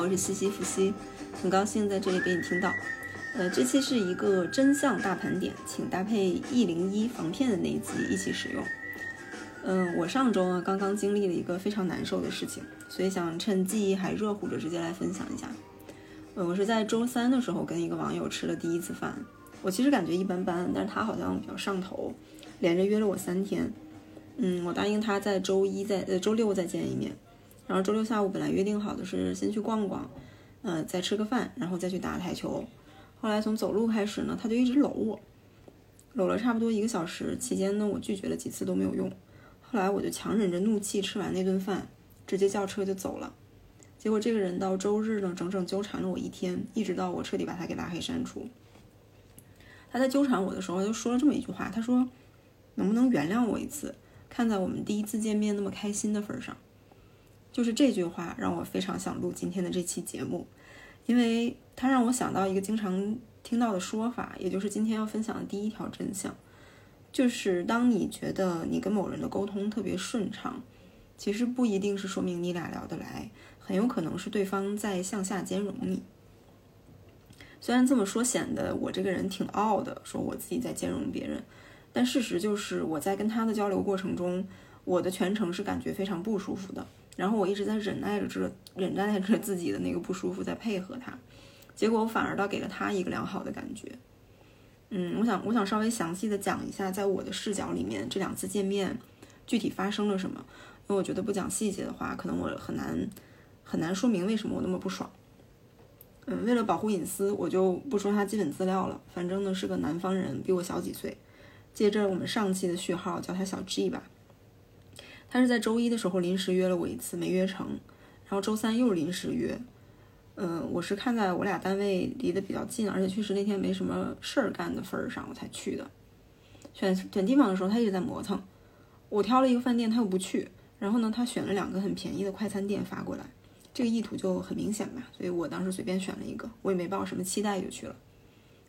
我是西西弗西，很高兴在这里被你听到。呃，这期是一个真相大盘点，请搭配 E 零一防骗的那一集一起使用。嗯，我上周啊刚刚经历了一个非常难受的事情，所以想趁记忆还热乎着，直接来分享一下。嗯，我是在周三的时候跟一个网友吃了第一次饭，我其实感觉一般般，但是他好像比较上头，连着约了我三天。嗯，我答应他在周一在呃周六再见一面。然后周六下午本来约定好的是先去逛逛，呃，再吃个饭，然后再去打台球。后来从走路开始呢，他就一直搂我，搂了差不多一个小时。期间呢，我拒绝了几次都没有用。后来我就强忍着怒气吃完那顿饭，直接叫车就走了。结果这个人到周日呢，整整纠缠了我一天，一直到我彻底把他给拉黑删除。他在纠缠我的时候就说了这么一句话，他说：“能不能原谅我一次？看在我们第一次见面那么开心的份上。”就是这句话让我非常想录今天的这期节目，因为它让我想到一个经常听到的说法，也就是今天要分享的第一条真相，就是当你觉得你跟某人的沟通特别顺畅，其实不一定是说明你俩聊得来，很有可能是对方在向下兼容你。虽然这么说显得我这个人挺傲的，说我自己在兼容别人，但事实就是我在跟他的交流过程中，我的全程是感觉非常不舒服的。然后我一直在忍耐着这忍耐着自己的那个不舒服，在配合他，结果我反而倒给了他一个良好的感觉。嗯，我想我想稍微详细的讲一下，在我的视角里面这两次见面具体发生了什么，因为我觉得不讲细节的话，可能我很难很难说明为什么我那么不爽。嗯，为了保护隐私，我就不说他基本资料了，反正呢是个南方人，比我小几岁。借着我们上期的序号，叫他小 G 吧。他是在周一的时候临时约了我一次，没约成，然后周三又临时约，嗯，我是看在我俩单位离得比较近，而且确实那天没什么事儿干的份儿上，我才去的。选选地方的时候，他一直在磨蹭，我挑了一个饭店，他又不去，然后呢，他选了两个很便宜的快餐店发过来，这个意图就很明显嘛，所以我当时随便选了一个，我也没抱什么期待就去了。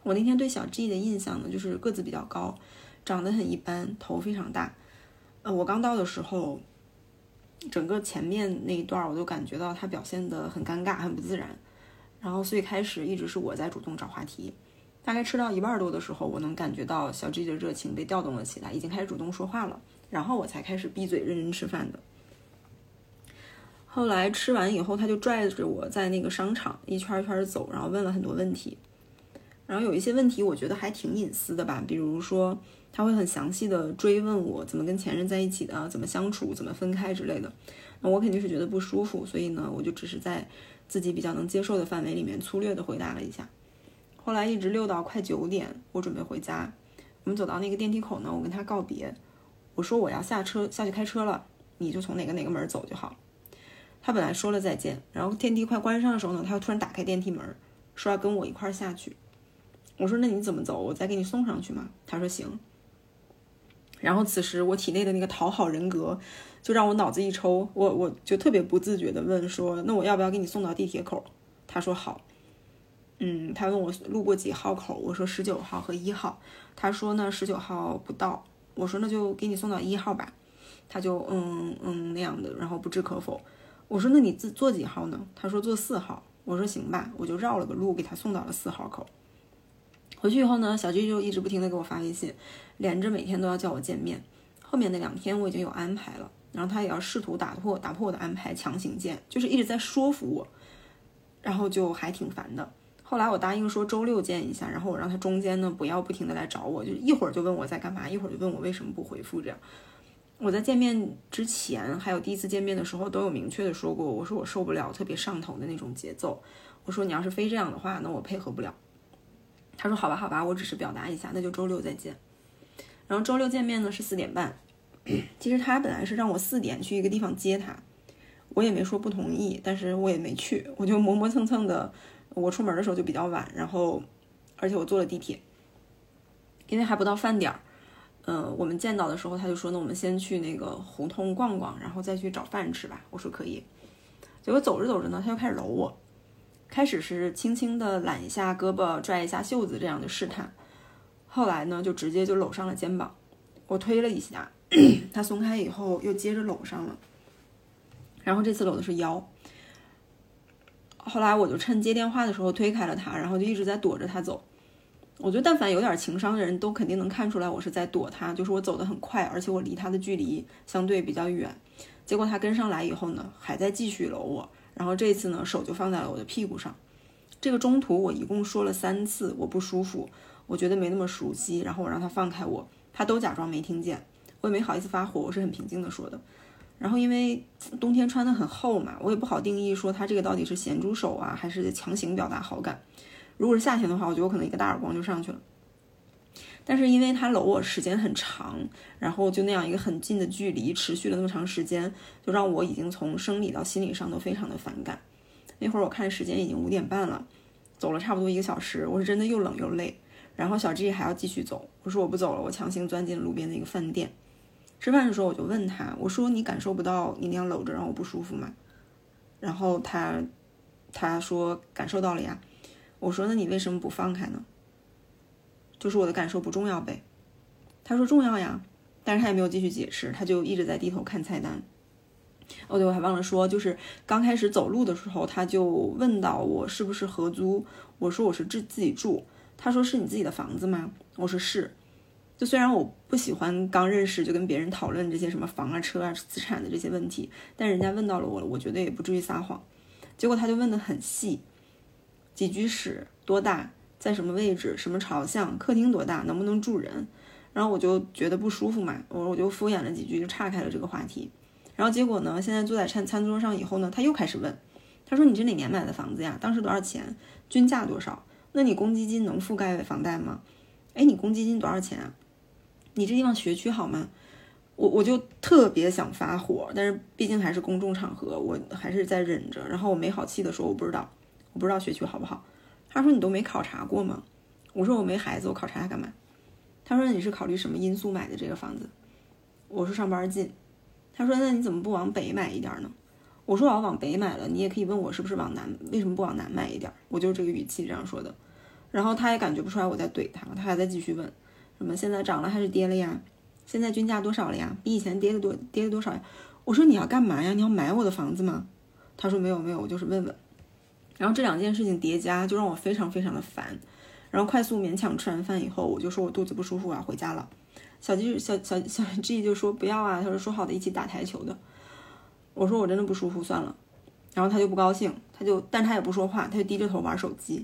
我那天对小 G 的印象呢，就是个子比较高，长得很一般，头非常大。呃，我刚到的时候，整个前面那一段我都感觉到他表现得很尴尬、很不自然。然后，所以开始一直是我在主动找话题。大概吃到一半多的时候，我能感觉到小 G 的热情被调动了起来，已经开始主动说话了。然后我才开始闭嘴认真吃饭的。后来吃完以后，他就拽着我在那个商场一圈一圈走，然后问了很多问题。然后有一些问题我觉得还挺隐私的吧，比如说。他会很详细的追问我怎么跟前任在一起的，怎么相处，怎么分开之类的。那我肯定是觉得不舒服，所以呢，我就只是在自己比较能接受的范围里面粗略的回答了一下。后来一直溜到快九点，我准备回家。我们走到那个电梯口呢，我跟他告别，我说我要下车下去开车了，你就从哪个哪个门走就好。他本来说了再见，然后电梯快关上的时候呢，他又突然打开电梯门，说要跟我一块下去。我说那你怎么走？我再给你送上去吗？他说行。然后此时我体内的那个讨好人格，就让我脑子一抽，我我就特别不自觉的问说，那我要不要给你送到地铁口？他说好。嗯，他问我路过几号口，我说十九号和一号。他说呢十九号不到，我说那就给你送到一号吧。他就嗯嗯那样的，然后不置可否。我说那你自坐几号呢？他说坐四号。我说行吧，我就绕了个路给他送到了四号口。回去以后呢，小 G 就一直不停的给我发微信，连着每天都要叫我见面。后面那两天我已经有安排了，然后他也要试图打破打破我的安排，强行见，就是一直在说服我，然后就还挺烦的。后来我答应说周六见一下，然后我让他中间呢不要不停的来找我，就一会儿就问我在干嘛，一会儿就问我为什么不回复。这样我在见面之前还有第一次见面的时候都有明确的说过，我说我受不了特别上头的那种节奏，我说你要是非这样的话，那我配合不了。他说：“好吧，好吧，我只是表达一下，那就周六再见。然后周六见面呢是四点半。其实他本来是让我四点去一个地方接他，我也没说不同意，但是我也没去，我就磨磨蹭蹭的。我出门的时候就比较晚，然后而且我坐了地铁，因为还不到饭点儿。嗯，我们见到的时候他就说：那我们先去那个胡同逛逛，然后再去找饭吃吧。我说可以。结果走着走着呢，他就开始搂我。”开始是轻轻的揽一下胳膊，拽一下袖子这样的试探，后来呢，就直接就搂上了肩膀。我推了一下，他松开以后又接着搂上了，然后这次搂的是腰。后来我就趁接电话的时候推开了他，然后就一直在躲着他走。我觉得但凡有点情商的人都肯定能看出来我是在躲他，就是我走得很快，而且我离他的距离相对比较远。结果他跟上来以后呢，还在继续搂我，然后这次呢手就放在了我的屁股上。这个中途我一共说了三次我不舒服，我觉得没那么熟悉，然后我让他放开我，他都假装没听见，我也没好意思发火，我是很平静的说的。然后因为冬天穿的很厚嘛，我也不好定义说他这个到底是咸猪手啊，还是强行表达好感。如果是夏天的话，我觉得我可能一个大耳光就上去了。但是因为他搂我时间很长，然后就那样一个很近的距离持续了那么长时间，就让我已经从生理到心理上都非常的反感。那会儿我看时间已经五点半了，走了差不多一个小时，我是真的又冷又累。然后小 G 还要继续走，我说我不走了，我强行钻进了路边的一个饭店。吃饭的时候，我就问他，我说：“你感受不到你那样搂着让我不舒服吗？”然后他他说：“感受到了呀。”我说：“那你为什么不放开呢？”就是我的感受不重要呗。他说：“重要呀。”但是他也没有继续解释，他就一直在低头看菜单。哦，对，我还忘了说，就是刚开始走路的时候，他就问到我是不是合租，我说我是自自己住。他说：“是你自己的房子吗？”我说：“是。”就虽然我不喜欢刚认识就跟别人讨论这些什么房啊、车啊、资产的这些问题，但人家问到了我，我觉得也不至于撒谎。结果他就问的很细，几居室多大，在什么位置，什么朝向，客厅多大，能不能住人？然后我就觉得不舒服嘛，我我就敷衍了几句，就岔开了这个话题。然后结果呢，现在坐在餐餐桌上以后呢，他又开始问，他说你这哪年买的房子呀？当时多少钱？均价多少？那你公积金能覆盖房贷吗？哎，你公积金多少钱啊？你这地方学区好吗？我我就特别想发火，但是毕竟还是公众场合，我还是在忍着。然后我没好气的说我不知道，我不知道学区好不好。他说你都没考察过吗？我说我没孩子，我考察他干嘛？他说你是考虑什么因素买的这个房子？我说上班近。他说那你怎么不往北买一点呢？我说我要往北买了，你也可以问我是不是往南，为什么不往南买一点？我就是这个语气这样说的。然后他也感觉不出来我在怼他，他还在继续问。什么？现在涨了还是跌了呀？现在均价多少了呀？比以前跌了多跌了多少呀？我说你要干嘛呀？你要买我的房子吗？他说没有没有，我就是问问。然后这两件事情叠加，就让我非常非常的烦。然后快速勉强吃完饭以后，我就说我肚子不舒服我要，回家了。小 G 小小小 G 就说不要啊，他说说好的一起打台球的。我说我真的不舒服，算了。然后他就不高兴，他就但他也不说话，他就低着头玩手机。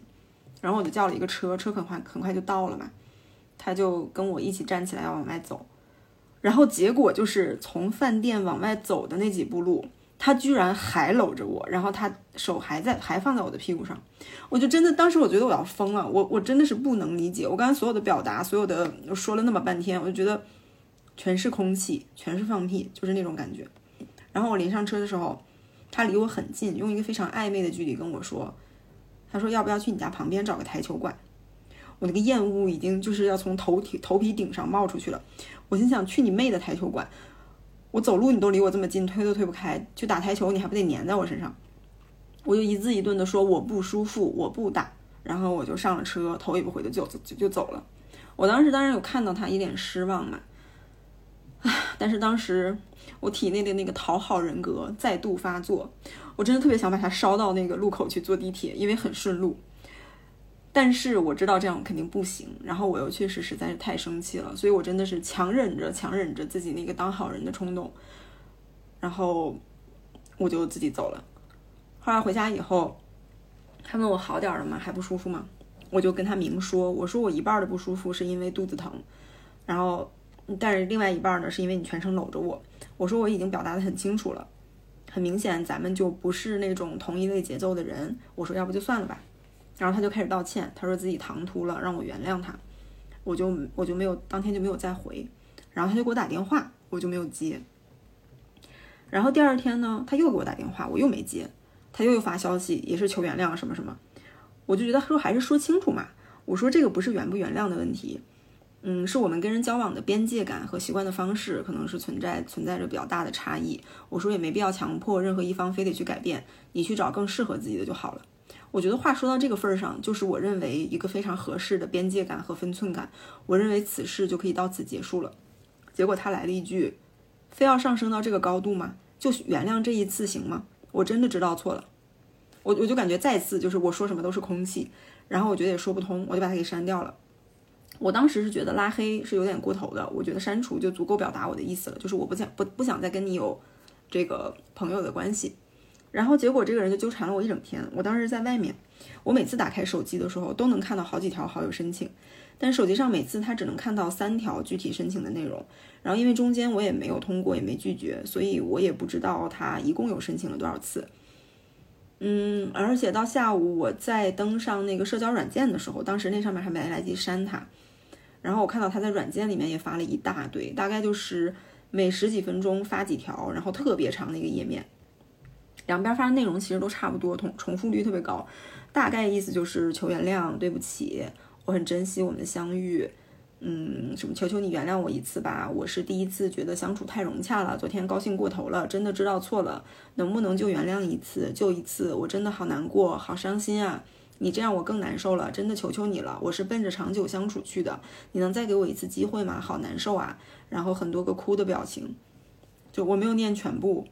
然后我就叫了一个车，车很快很快就到了嘛。他就跟我一起站起来要往外走，然后结果就是从饭店往外走的那几步路，他居然还搂着我，然后他手还在还放在我的屁股上，我就真的当时我觉得我要疯了，我我真的是不能理解，我刚才所有的表达，所有的说了那么半天，我就觉得全是空气，全是放屁，就是那种感觉。然后我临上车的时候，他离我很近，用一个非常暧昧的距离跟我说，他说要不要去你家旁边找个台球馆。我那个厌恶已经就是要从头体头皮顶上冒出去了，我心想去你妹的台球馆！我走路你都离我这么近，推都推不开，去打台球你还不得粘在我身上？我就一字一顿的说我不舒服，我不打，然后我就上了车，头也不回的就就就走了。我当时当然有看到他一脸失望嘛，唉，但是当时我体内的那个讨好人格再度发作，我真的特别想把他捎到那个路口去坐地铁，因为很顺路。但是我知道这样肯定不行，然后我又确实实在是太生气了，所以我真的是强忍着、强忍着自己那个当好人的冲动，然后我就自己走了。后来回家以后，他问我好点了吗？还不舒服吗？我就跟他明说，我说我一半的不舒服是因为肚子疼，然后但是另外一半呢是因为你全程搂着我。我说我已经表达的很清楚了，很明显咱们就不是那种同一类节奏的人。我说要不就算了吧。然后他就开始道歉，他说自己唐突了，让我原谅他，我就我就没有当天就没有再回，然后他就给我打电话，我就没有接。然后第二天呢，他又给我打电话，我又没接，他又又发消息，也是求原谅什么什么，我就觉得说还是说清楚嘛，我说这个不是原不原谅的问题，嗯，是我们跟人交往的边界感和习惯的方式可能是存在存在着比较大的差异，我说也没必要强迫任何一方非得去改变，你去找更适合自己的就好了。我觉得话说到这个份儿上，就是我认为一个非常合适的边界感和分寸感。我认为此事就可以到此结束了。结果他来了一句：“非要上升到这个高度吗？就原谅这一次行吗？”我真的知道错了。我我就感觉再次就是我说什么都是空气，然后我觉得也说不通，我就把他给删掉了。我当时是觉得拉黑是有点过头的，我觉得删除就足够表达我的意思了，就是我不想不不想再跟你有这个朋友的关系。然后结果这个人就纠缠了我一整天。我当时在外面，我每次打开手机的时候都能看到好几条好友申请，但手机上每次他只能看到三条具体申请的内容。然后因为中间我也没有通过也没拒绝，所以我也不知道他一共有申请了多少次。嗯，而且到下午我在登上那个社交软件的时候，当时那上面还没来得及删他。然后我看到他在软件里面也发了一大堆，大概就是每十几分钟发几条，然后特别长的一个页面，两边发的内容其实都差不多，重重复率特别高，大概意思就是求原谅，对不起，我很珍惜我们的相遇，嗯，什么求求你原谅我一次吧，我是第一次觉得相处太融洽了，昨天高兴过头了，真的知道错了，能不能就原谅一次，就一次，我真的好难过，好伤心啊。你这样我更难受了，真的求求你了，我是奔着长久相处去的，你能再给我一次机会吗？好难受啊！然后很多个哭的表情，就我没有念全部，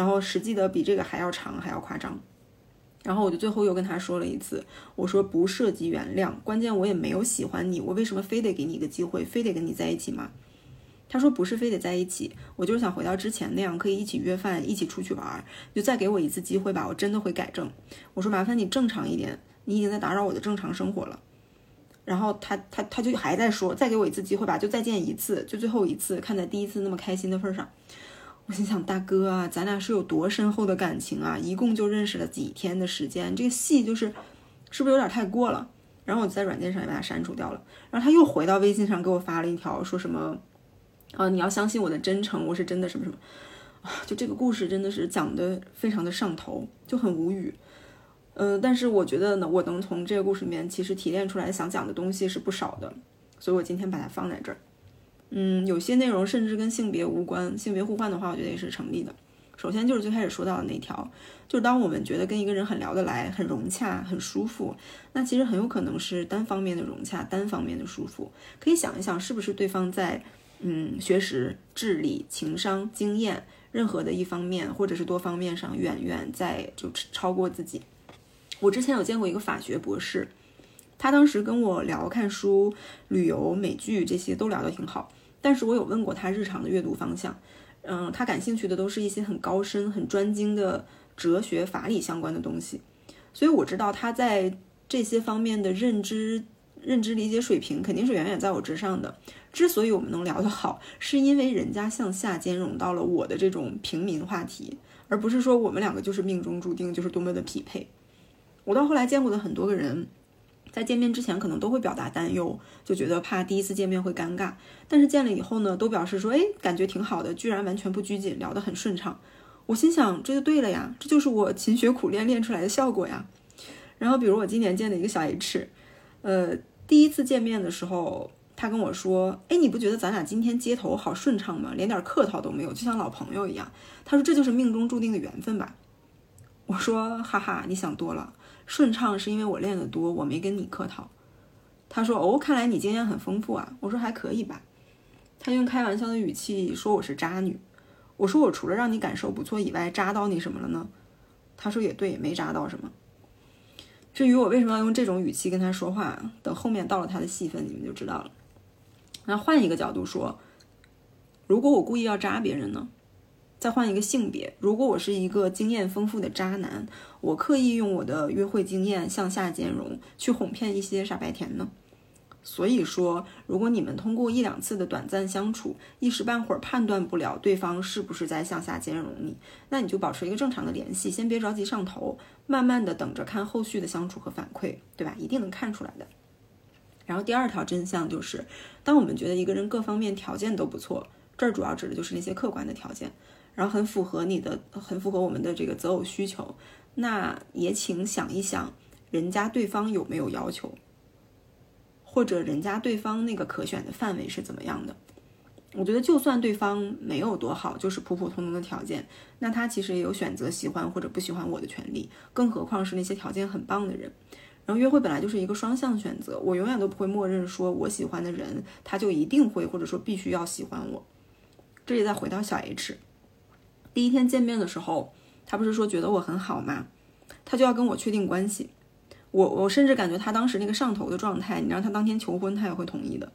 然后实际的比这个还要长还要夸张，然后我就最后又跟他说了一次，我说不涉及原谅，关键我也没有喜欢你，我为什么非得给你一个机会，非得跟你在一起吗？他说不是非得在一起，我就是想回到之前那样，可以一起约饭，一起出去玩，就再给我一次机会吧，我真的会改正。我说麻烦你正常一点。你已经在打扰我的正常生活了，然后他他他就还在说，再给我一次机会吧，就再见一次，就最后一次。看在第一次那么开心的份上，我心想，大哥啊，咱俩是有多深厚的感情啊？一共就认识了几天的时间，这个戏就是是不是有点太过了？然后我就在软件上也把它删除掉了。然后他又回到微信上给我发了一条，说什么啊，你要相信我的真诚，我是真的什么什么啊？就这个故事真的是讲的非常的上头，就很无语。嗯，但是我觉得呢，我能从这个故事里面其实提炼出来想讲的东西是不少的，所以我今天把它放在这儿。嗯，有些内容甚至跟性别无关，性别互换的话，我觉得也是成立的。首先就是最开始说到的那条，就是当我们觉得跟一个人很聊得来、很融洽、很舒服，那其实很有可能是单方面的融洽、单方面的舒服。可以想一想，是不是对方在嗯学识、智力、情商、经验任何的一方面，或者是多方面上，远远在就超过自己。我之前有见过一个法学博士，他当时跟我聊看书、旅游、美剧这些都聊得挺好，但是我有问过他日常的阅读方向，嗯，他感兴趣的都是一些很高深、很专精的哲学、法理相关的东西，所以我知道他在这些方面的认知、认知理解水平肯定是远远在我之上的。之所以我们能聊得好，是因为人家向下兼容到了我的这种平民话题，而不是说我们两个就是命中注定，就是多么的匹配。我到后来见过的很多个人，在见面之前可能都会表达担忧，就觉得怕第一次见面会尴尬。但是见了以后呢，都表示说，哎，感觉挺好的，居然完全不拘谨，聊得很顺畅。我心想，这就对了呀，这就是我勤学苦练练出来的效果呀。然后，比如我今年见的一个小 H，呃，第一次见面的时候，他跟我说，哎，你不觉得咱俩今天接头好顺畅吗？连点客套都没有，就像老朋友一样。他说，这就是命中注定的缘分吧。我说，哈哈，你想多了。顺畅是因为我练得多，我没跟你客套。他说：“哦，看来你经验很丰富啊。”我说：“还可以吧。”他用开玩笑的语气说：“我是渣女。”我说：“我除了让你感受不错以外，渣到你什么了呢？”他说：“也对，没渣到什么。”至于我为什么要用这种语气跟他说话，等后面到了他的戏份，你们就知道了。那换一个角度说，如果我故意要渣别人呢？再换一个性别，如果我是一个经验丰富的渣男，我刻意用我的约会经验向下兼容，去哄骗一些傻白甜呢？所以说，如果你们通过一两次的短暂相处，一时半会儿判断不了对方是不是在向下兼容你，那你就保持一个正常的联系，先别着急上头，慢慢的等着看后续的相处和反馈，对吧？一定能看出来的。然后第二条真相就是，当我们觉得一个人各方面条件都不错，这儿主要指的就是那些客观的条件。然后很符合你的，很符合我们的这个择偶需求，那也请想一想，人家对方有没有要求，或者人家对方那个可选的范围是怎么样的？我觉得就算对方没有多好，就是普普通通的条件，那他其实也有选择喜欢或者不喜欢我的权利，更何况是那些条件很棒的人。然后约会本来就是一个双向选择，我永远都不会默认说我喜欢的人他就一定会或者说必须要喜欢我。这里再回到小 H。第一天见面的时候，他不是说觉得我很好吗？他就要跟我确定关系。我我甚至感觉他当时那个上头的状态，你让他当天求婚，他也会同意的。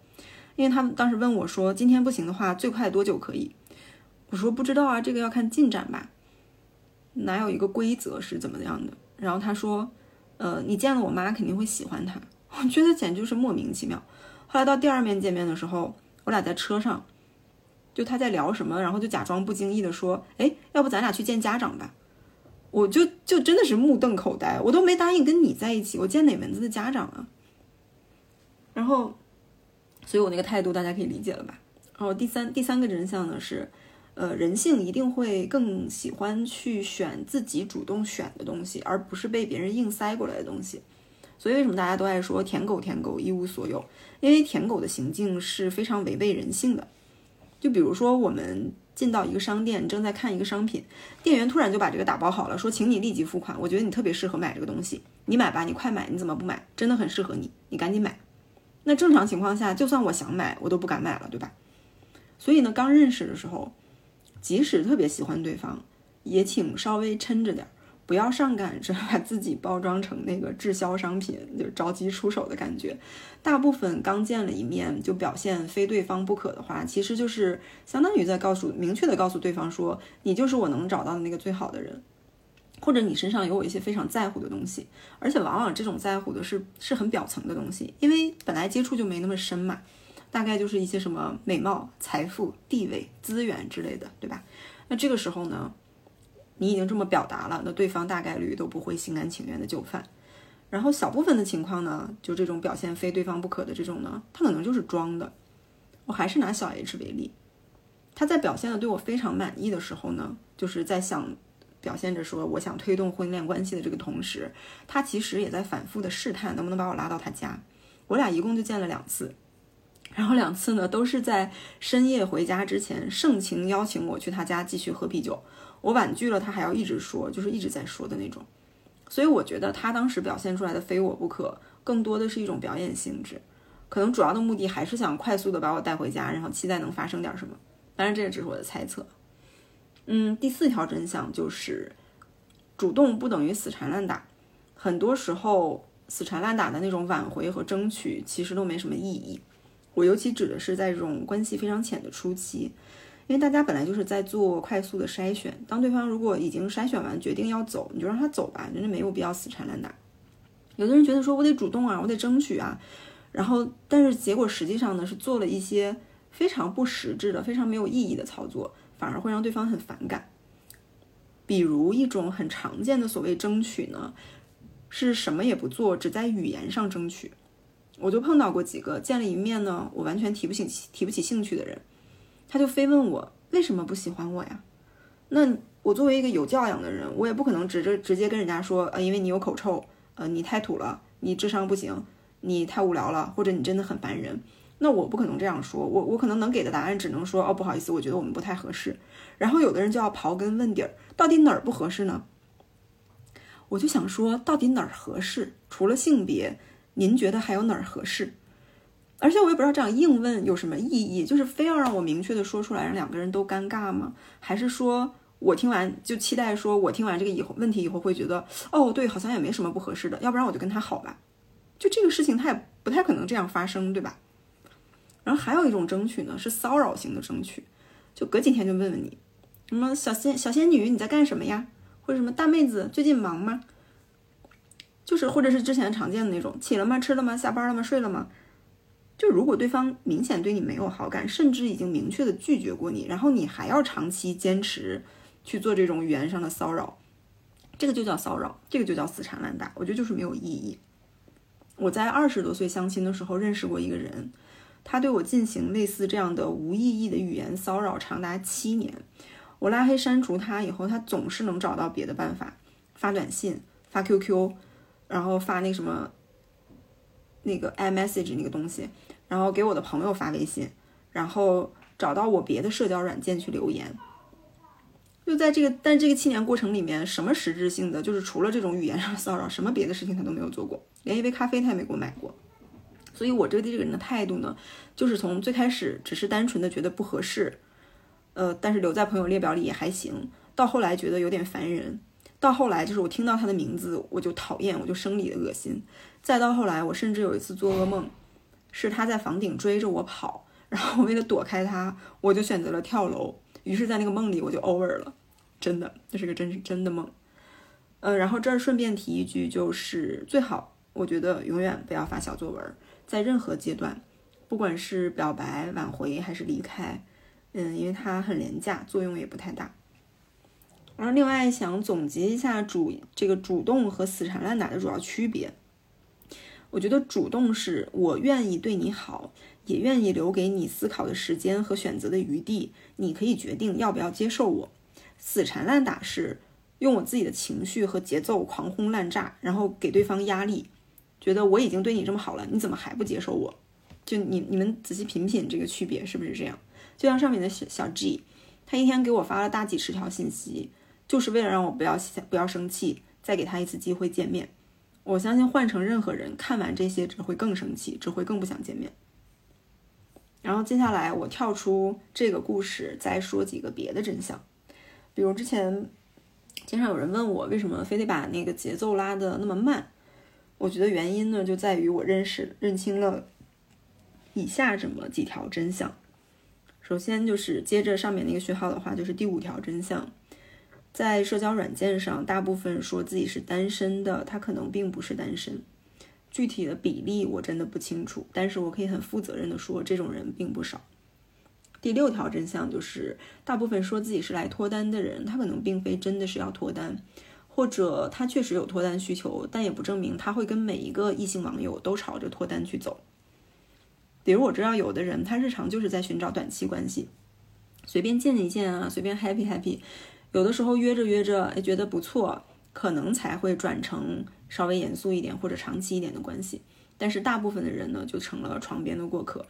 因为他当时问我说，今天不行的话，最快多久可以？我说不知道啊，这个要看进展吧。哪有一个规则是怎么样的？然后他说，呃，你见了我妈肯定会喜欢他。我觉得简直就是莫名其妙。后来到第二面见面的时候，我俩在车上，就他在聊什么，然后就假装不经意的说，哎，要不咱俩去见家长吧？我就就真的是目瞪口呆，我都没答应跟你在一起，我见哪门子的家长啊？然后，所以我那个态度大家可以理解了吧？然后第三第三个真相呢是。呃，人性一定会更喜欢去选自己主动选的东西，而不是被别人硬塞过来的东西。所以为什么大家都爱说舔狗舔狗一无所有？因为舔狗的行径是非常违背人性的。就比如说，我们进到一个商店，正在看一个商品，店员突然就把这个打包好了，说请你立即付款。我觉得你特别适合买这个东西，你买吧，你快买，你怎么不买？真的很适合你，你赶紧买。那正常情况下，就算我想买，我都不敢买了，对吧？所以呢，刚认识的时候。即使特别喜欢对方，也请稍微撑着点儿，不要上赶着把自己包装成那个滞销商品，就着急出手的感觉。大部分刚见了一面就表现非对方不可的话，其实就是相当于在告诉明确的告诉对方说，你就是我能找到的那个最好的人，或者你身上有我一些非常在乎的东西。而且往往这种在乎的是是很表层的东西，因为本来接触就没那么深嘛。大概就是一些什么美貌、财富、地位、资源之类的，对吧？那这个时候呢，你已经这么表达了，那对方大概率都不会心甘情愿的就范。然后小部分的情况呢，就这种表现非对方不可的这种呢，他可能就是装的。我还是拿小 H 为例，他在表现的对我非常满意的时候呢，就是在想表现着说我想推动婚恋关系的这个同时，他其实也在反复的试探能不能把我拉到他家。我俩一共就见了两次。然后两次呢，都是在深夜回家之前盛情邀请我去他家继续喝啤酒。我婉拒了，他还要一直说，就是一直在说的那种。所以我觉得他当时表现出来的非我不可，更多的是一种表演性质，可能主要的目的还是想快速的把我带回家，然后期待能发生点什么。当然，这也只是我的猜测。嗯，第四条真相就是，主动不等于死缠烂打。很多时候，死缠烂打的那种挽回和争取，其实都没什么意义。我尤其指的是在这种关系非常浅的初期，因为大家本来就是在做快速的筛选。当对方如果已经筛选完决定要走，你就让他走吧，真的没有必要死缠烂打。有的人觉得说我得主动啊，我得争取啊，然后但是结果实际上呢是做了一些非常不实质的、非常没有意义的操作，反而会让对方很反感。比如一种很常见的所谓争取呢，是什么也不做，只在语言上争取。我就碰到过几个见了一面呢，我完全提不起提不起兴趣的人，他就非问我为什么不喜欢我呀？那我作为一个有教养的人，我也不可能直着直接跟人家说，呃，因为你有口臭，呃，你太土了，你智商不行，你太无聊了，或者你真的很烦人。那我不可能这样说，我我可能能给的答案只能说，哦，不好意思，我觉得我们不太合适。然后有的人就要刨根问底儿，到底哪儿不合适呢？我就想说，到底哪儿合适？除了性别。您觉得还有哪儿合适？而且我也不知道这样硬问有什么意义，就是非要让我明确的说出来，让两个人都尴尬吗？还是说我听完就期待说，我听完这个以后问题以后会觉得，哦，对，好像也没什么不合适的，要不然我就跟他好吧？就这个事情，他也不太可能这样发生，对吧？然后还有一种争取呢，是骚扰型的争取，就隔几天就问问你，什么小仙小仙女你在干什么呀？或者什么大妹子最近忙吗？就是，或者是之前常见的那种，起了吗？吃了吗？下班了吗？睡了吗？就如果对方明显对你没有好感，甚至已经明确的拒绝过你，然后你还要长期坚持去做这种语言上的骚扰，这个就叫骚扰，这个就叫死缠烂打。我觉得就是没有意义。我在二十多岁相亲的时候认识过一个人，他对我进行类似这样的无意义的语言骚扰长达七年。我拉黑删除他以后，他总是能找到别的办法，发短信，发 QQ。然后发那什么，那个 iMessage 那个东西，然后给我的朋友发微信，然后找到我别的社交软件去留言。就在这个，但这个七年过程里面，什么实质性的，就是除了这种语言上的骚扰，什么别的事情他都没有做过，连一杯咖啡他也没给我买过。所以，我这对这个人的态度呢，就是从最开始只是单纯的觉得不合适，呃，但是留在朋友列表里也还行，到后来觉得有点烦人。到后来就是我听到他的名字我就讨厌，我就生理的恶心。再到后来，我甚至有一次做噩梦，是他在房顶追着我跑，然后我为了躲开他，我就选择了跳楼。于是，在那个梦里我就 over 了，真的，这是个真真的梦。呃，然后这儿顺便提一句，就是最好，我觉得永远不要发小作文，在任何阶段，不管是表白、挽回还是离开，嗯，因为它很廉价，作用也不太大。然后，另外想总结一下主这个主动和死缠烂打的主要区别。我觉得主动是我愿意对你好，也愿意留给你思考的时间和选择的余地，你可以决定要不要接受我。死缠烂打是。用我自己的情绪和节奏狂轰滥炸，然后给对方压力，觉得我已经对你这么好了，你怎么还不接受我？就你你们仔细品品这个区别是不是这样？就像上面的小小 G，他一天给我发了大几十条信息，就是为了让我不要不要生气，再给他一次机会见面。我相信换成任何人看完这些只会更生气，只会更不想见面。然后接下来我跳出这个故事，再说几个别的真相，比如之前。经常有人问我为什么非得把那个节奏拉的那么慢，我觉得原因呢就在于我认识认清了以下这么几条真相。首先就是接着上面那个序号的话，就是第五条真相，在社交软件上，大部分说自己是单身的，他可能并不是单身，具体的比例我真的不清楚，但是我可以很负责任的说，这种人并不少。第六条真相就是，大部分说自己是来脱单的人，他可能并非真的是要脱单，或者他确实有脱单需求，但也不证明他会跟每一个异性网友都朝着脱单去走。比如我知道有的人，他日常就是在寻找短期关系，随便见一见啊，随便 happy happy，有的时候约着约着，哎，觉得不错，可能才会转成稍微严肃一点或者长期一点的关系。但是大部分的人呢，就成了床边的过客。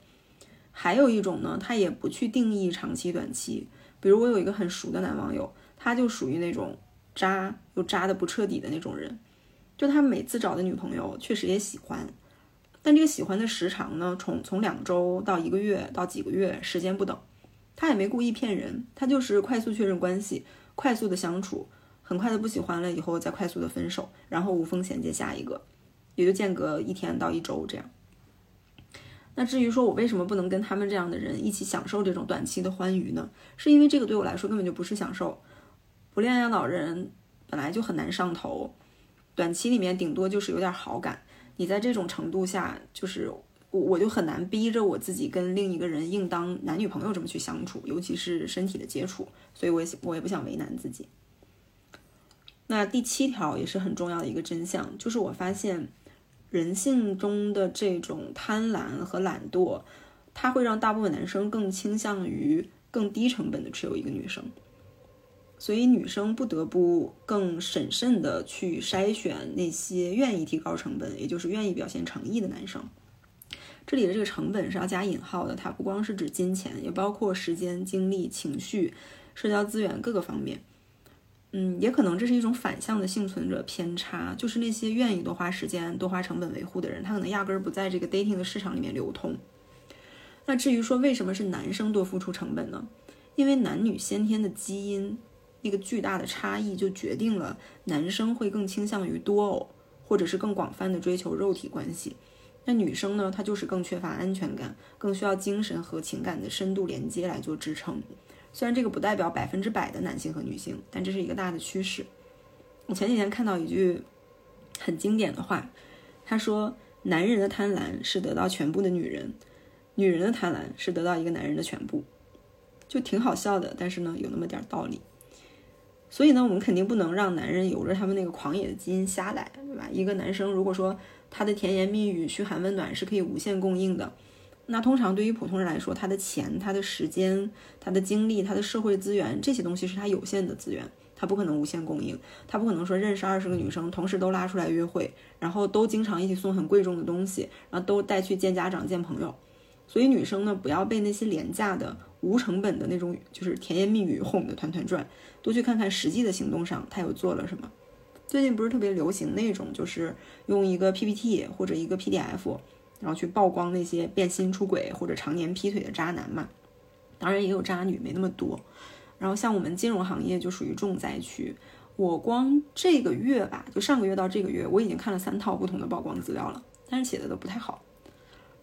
还有一种呢，他也不去定义长期短期。比如我有一个很熟的男网友，他就属于那种渣又渣的不彻底的那种人。就他每次找的女朋友确实也喜欢，但这个喜欢的时长呢，从从两周到一个月到几个月，时间不等。他也没故意骗人，他就是快速确认关系，快速的相处，很快的不喜欢了以后再快速的分手，然后无缝衔接下一个，也就间隔一天到一周这样。那至于说我为什么不能跟他们这样的人一起享受这种短期的欢愉呢？是因为这个对我来说根本就不是享受。不恋爱脑人本来就很难上头，短期里面顶多就是有点好感。你在这种程度下，就是我我就很难逼着我自己跟另一个人硬当男女朋友这么去相处，尤其是身体的接触。所以我也我也不想为难自己。那第七条也是很重要的一个真相，就是我发现。人性中的这种贪婪和懒惰，它会让大部分男生更倾向于更低成本的持有一个女生，所以女生不得不更审慎的去筛选那些愿意提高成本，也就是愿意表现诚意的男生。这里的这个成本是要加引号的，它不光是指金钱，也包括时间、精力、情绪、社交资源各个方面。嗯，也可能这是一种反向的幸存者偏差，就是那些愿意多花时间、多花成本维护的人，他可能压根儿不在这个 dating 的市场里面流通。那至于说为什么是男生多付出成本呢？因为男女先天的基因那个巨大的差异，就决定了男生会更倾向于多偶，或者是更广泛的追求肉体关系。那女生呢，她就是更缺乏安全感，更需要精神和情感的深度连接来做支撑。虽然这个不代表百分之百的男性和女性，但这是一个大的趋势。我前几天看到一句很经典的话，他说：“男人的贪婪是得到全部的女人，女人的贪婪是得到一个男人的全部。”就挺好笑的，但是呢，有那么点道理。所以呢，我们肯定不能让男人有着他们那个狂野的基因瞎来，对吧？一个男生如果说他的甜言蜜语、嘘寒问暖是可以无限供应的。那通常对于普通人来说，他的钱、他的时间、他的精力、他的社会资源这些东西是他有限的资源，他不可能无限供应，他不可能说认识二十个女生同时都拉出来约会，然后都经常一起送很贵重的东西，然后都带去见家长、见朋友。所以女生呢，不要被那些廉价的、无成本的那种就是甜言蜜语哄得团团转，多去看看实际的行动上他有做了什么。最近不是特别流行那种，就是用一个 PPT 或者一个 PDF。然后去曝光那些变心出轨或者常年劈腿的渣男嘛，当然也有渣女，没那么多。然后像我们金融行业就属于重灾区，我光这个月吧，就上个月到这个月，我已经看了三套不同的曝光资料了，但是写的都不太好。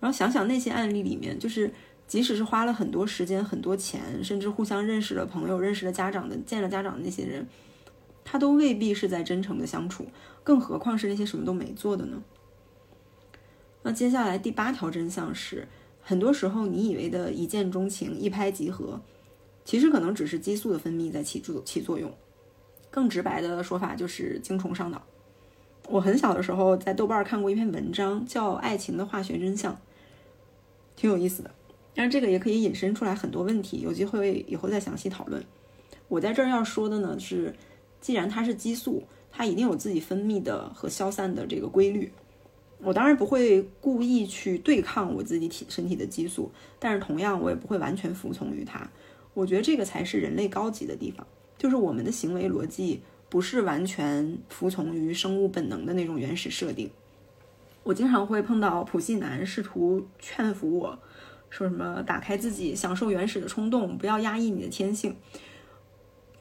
然后想想那些案例里面，就是即使是花了很多时间、很多钱，甚至互相认识了朋友、认识了家长的、见了家长的那些人，他都未必是在真诚的相处，更何况是那些什么都没做的呢？那接下来第八条真相是，很多时候你以为的一见钟情、一拍即合，其实可能只是激素的分泌在起作起作用。更直白的说法就是精虫上脑。我很小的时候在豆瓣看过一篇文章，叫《爱情的化学真相》，挺有意思的。但是这个也可以引申出来很多问题，有机会以后再详细讨论。我在这儿要说的呢是，既然它是激素，它一定有自己分泌的和消散的这个规律。我当然不会故意去对抗我自己体身体的激素，但是同样我也不会完全服从于它。我觉得这个才是人类高级的地方。就是我们的行为逻辑不是完全服从于生物本能的那种原始设定。我经常会碰到普信男试图劝服我，说什么打开自己，享受原始的冲动，不要压抑你的天性。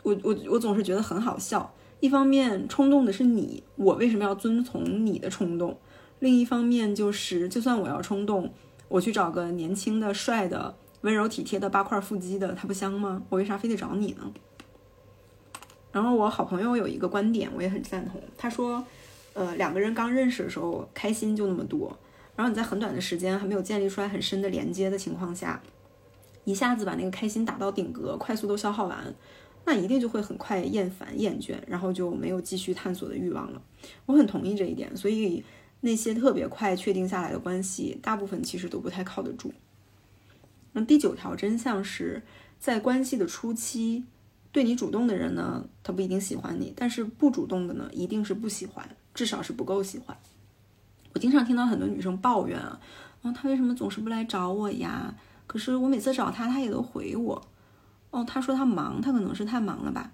我我我总是觉得很好笑。一方面冲动的是你，我为什么要遵从你的冲动？另一方面就是，就算我要冲动，我去找个年轻的、帅的、温柔体贴的、八块腹肌的，他不香吗？我为啥非得找你呢？然后我好朋友有一个观点，我也很赞同。他说，呃，两个人刚认识的时候开心就那么多，然后你在很短的时间还没有建立出来很深的连接的情况下，一下子把那个开心打到顶格，快速都消耗完，那一定就会很快厌烦厌倦，然后就没有继续探索的欲望了。我很同意这一点，所以那些特别快确定下来的关系，大部分其实都不太靠得住。那第九条真相是在关系的初期。对你主动的人呢，他不一定喜欢你；但是不主动的呢，一定是不喜欢，至少是不够喜欢。我经常听到很多女生抱怨啊，啊，他为什么总是不来找我呀？可是我每次找他，他也都回我。哦，他说他忙，他可能是太忙了吧？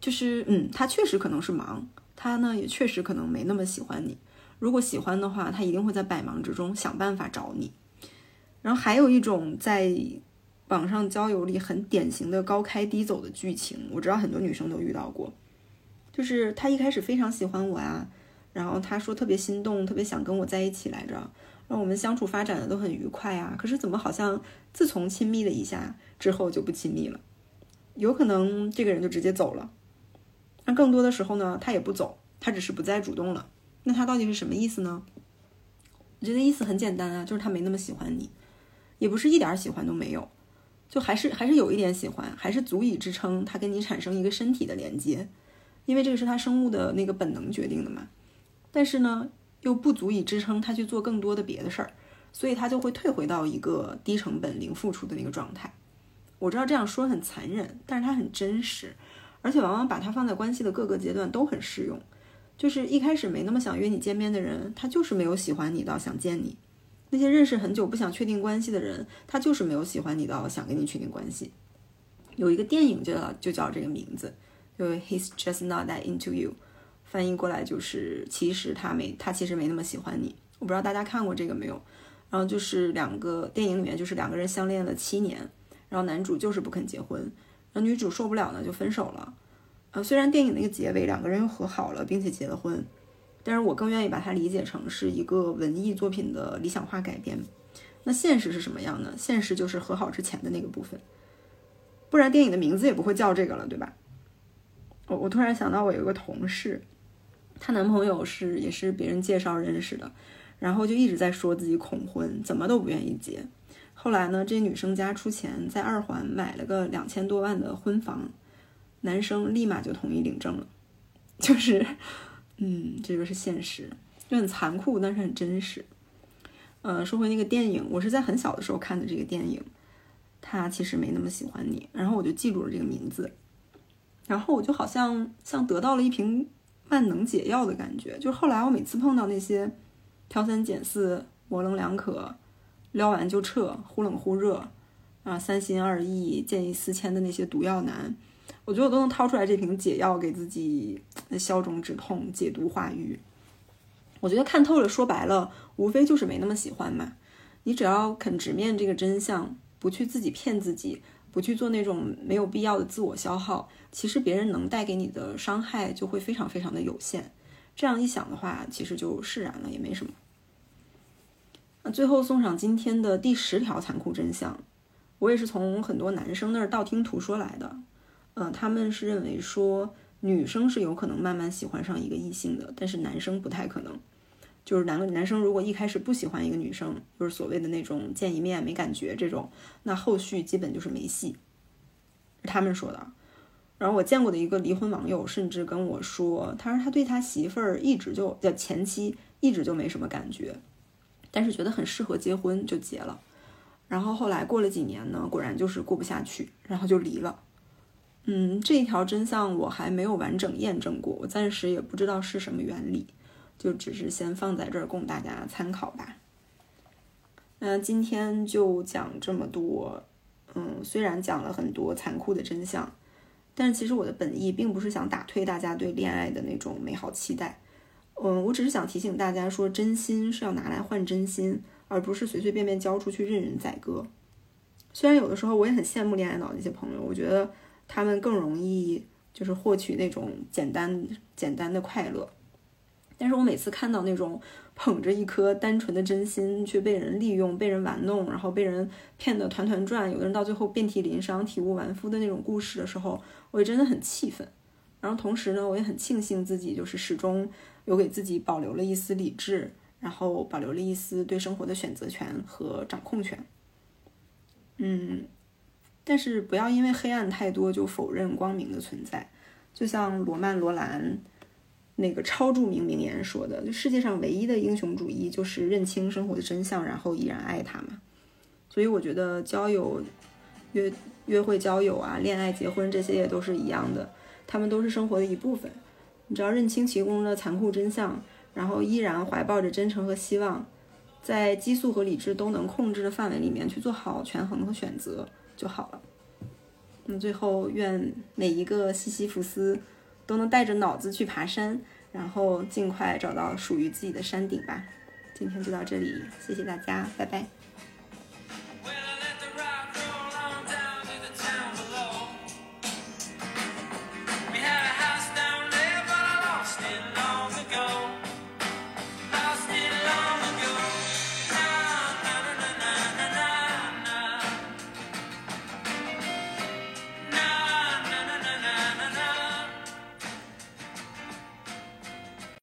就是，嗯，他确实可能是忙，他呢也确实可能没那么喜欢你。如果喜欢的话，他一定会在百忙之中想办法找你。然后还有一种在。网上交友里很典型的高开低走的剧情，我知道很多女生都遇到过。就是他一开始非常喜欢我啊，然后他说特别心动，特别想跟我在一起来着，让我们相处发展的都很愉快啊。可是怎么好像自从亲密了一下之后就不亲密了？有可能这个人就直接走了。那更多的时候呢，他也不走，他只是不再主动了。那他到底是什么意思呢？我觉得意思很简单啊，就是他没那么喜欢你，也不是一点喜欢都没有。就还是还是有一点喜欢，还是足以支撑他跟你产生一个身体的连接，因为这个是他生物的那个本能决定的嘛。但是呢，又不足以支撑他去做更多的别的事儿，所以他就会退回到一个低成本零付出的那个状态。我知道这样说很残忍，但是它很真实，而且往往把它放在关系的各个阶段都很适用。就是一开始没那么想约你见面的人，他就是没有喜欢你到想见你。那些认识很久不想确定关系的人，他就是没有喜欢你到想跟你确定关系。有一个电影就叫就叫这个名字，就 He's just not that into you，翻译过来就是其实他没他其实没那么喜欢你。我不知道大家看过这个没有？然后就是两个电影里面就是两个人相恋了七年，然后男主就是不肯结婚，然后女主受不了呢就分手了。呃，虽然电影那个结尾两个人又和好了，并且结了婚。但是我更愿意把它理解成是一个文艺作品的理想化改编。那现实是什么样呢？现实就是和好之前的那个部分，不然电影的名字也不会叫这个了，对吧？我我突然想到，我有一个同事，她男朋友是也是别人介绍认识的，然后就一直在说自己恐婚，怎么都不愿意结。后来呢，这女生家出钱在二环买了个两千多万的婚房，男生立马就同意领证了，就是。嗯，这个是现实，就很残酷，但是很真实。呃，说回那个电影，我是在很小的时候看的这个电影，他其实没那么喜欢你，然后我就记住了这个名字，然后我就好像像得到了一瓶万能解药的感觉，就是后来我每次碰到那些挑三拣四、模棱两可、撩完就撤、忽冷忽热啊、三心二意、见异思迁的那些毒药男。我觉得我都能掏出来这瓶解药给自己消肿止痛、解毒化瘀。我觉得看透了，说白了，无非就是没那么喜欢嘛。你只要肯直面这个真相，不去自己骗自己，不去做那种没有必要的自我消耗，其实别人能带给你的伤害就会非常非常的有限。这样一想的话，其实就释然了，也没什么。那最后送上今天的第十条残酷真相，我也是从很多男生那儿道听途说来的。嗯，他们是认为说女生是有可能慢慢喜欢上一个异性的，但是男生不太可能。就是男男生如果一开始不喜欢一个女生，就是所谓的那种见一面没感觉这种，那后续基本就是没戏。他们说的。然后我见过的一个离婚网友甚至跟我说，他说他对他媳妇儿一直就叫前妻一直就没什么感觉，但是觉得很适合结婚就结了。然后后来过了几年呢，果然就是过不下去，然后就离了。嗯，这一条真相我还没有完整验证过，我暂时也不知道是什么原理。就只是先放在这儿供大家参考吧。那今天就讲这么多。嗯，虽然讲了很多残酷的真相，但是其实我的本意并不是想打退大家对恋爱的那种美好期待。嗯，我只是想提醒大家说，真心是要拿来换真心，而不是随随便便交出去任人宰割。虽然有的时候我也很羡慕恋爱脑那些朋友，我觉得他们更容易就是获取那种简单简单的快乐。但是我每次看到那种捧着一颗单纯的真心却被人利用、被人玩弄，然后被人骗得团团转，有的人到最后遍体鳞伤、体无完肤的那种故事的时候，我也真的很气愤。然后同时呢，我也很庆幸自己就是始终有给自己保留了一丝理智，然后保留了一丝对生活的选择权和掌控权。嗯，但是不要因为黑暗太多就否认光明的存在，就像罗曼·罗兰。那个超著名名言说的，就世界上唯一的英雄主义就是认清生活的真相，然后依然爱他嘛。所以我觉得交友、约约会、交友啊、恋爱、结婚这些也都是一样的，他们都是生活的一部分。你只要认清其中的残酷真相，然后依然怀抱着真诚和希望，在激素和理智都能控制的范围里面去做好权衡和选择就好了。那最后，愿每一个西西弗斯。都能带着脑子去爬山，然后尽快找到属于自己的山顶吧。今天就到这里，谢谢大家，拜拜。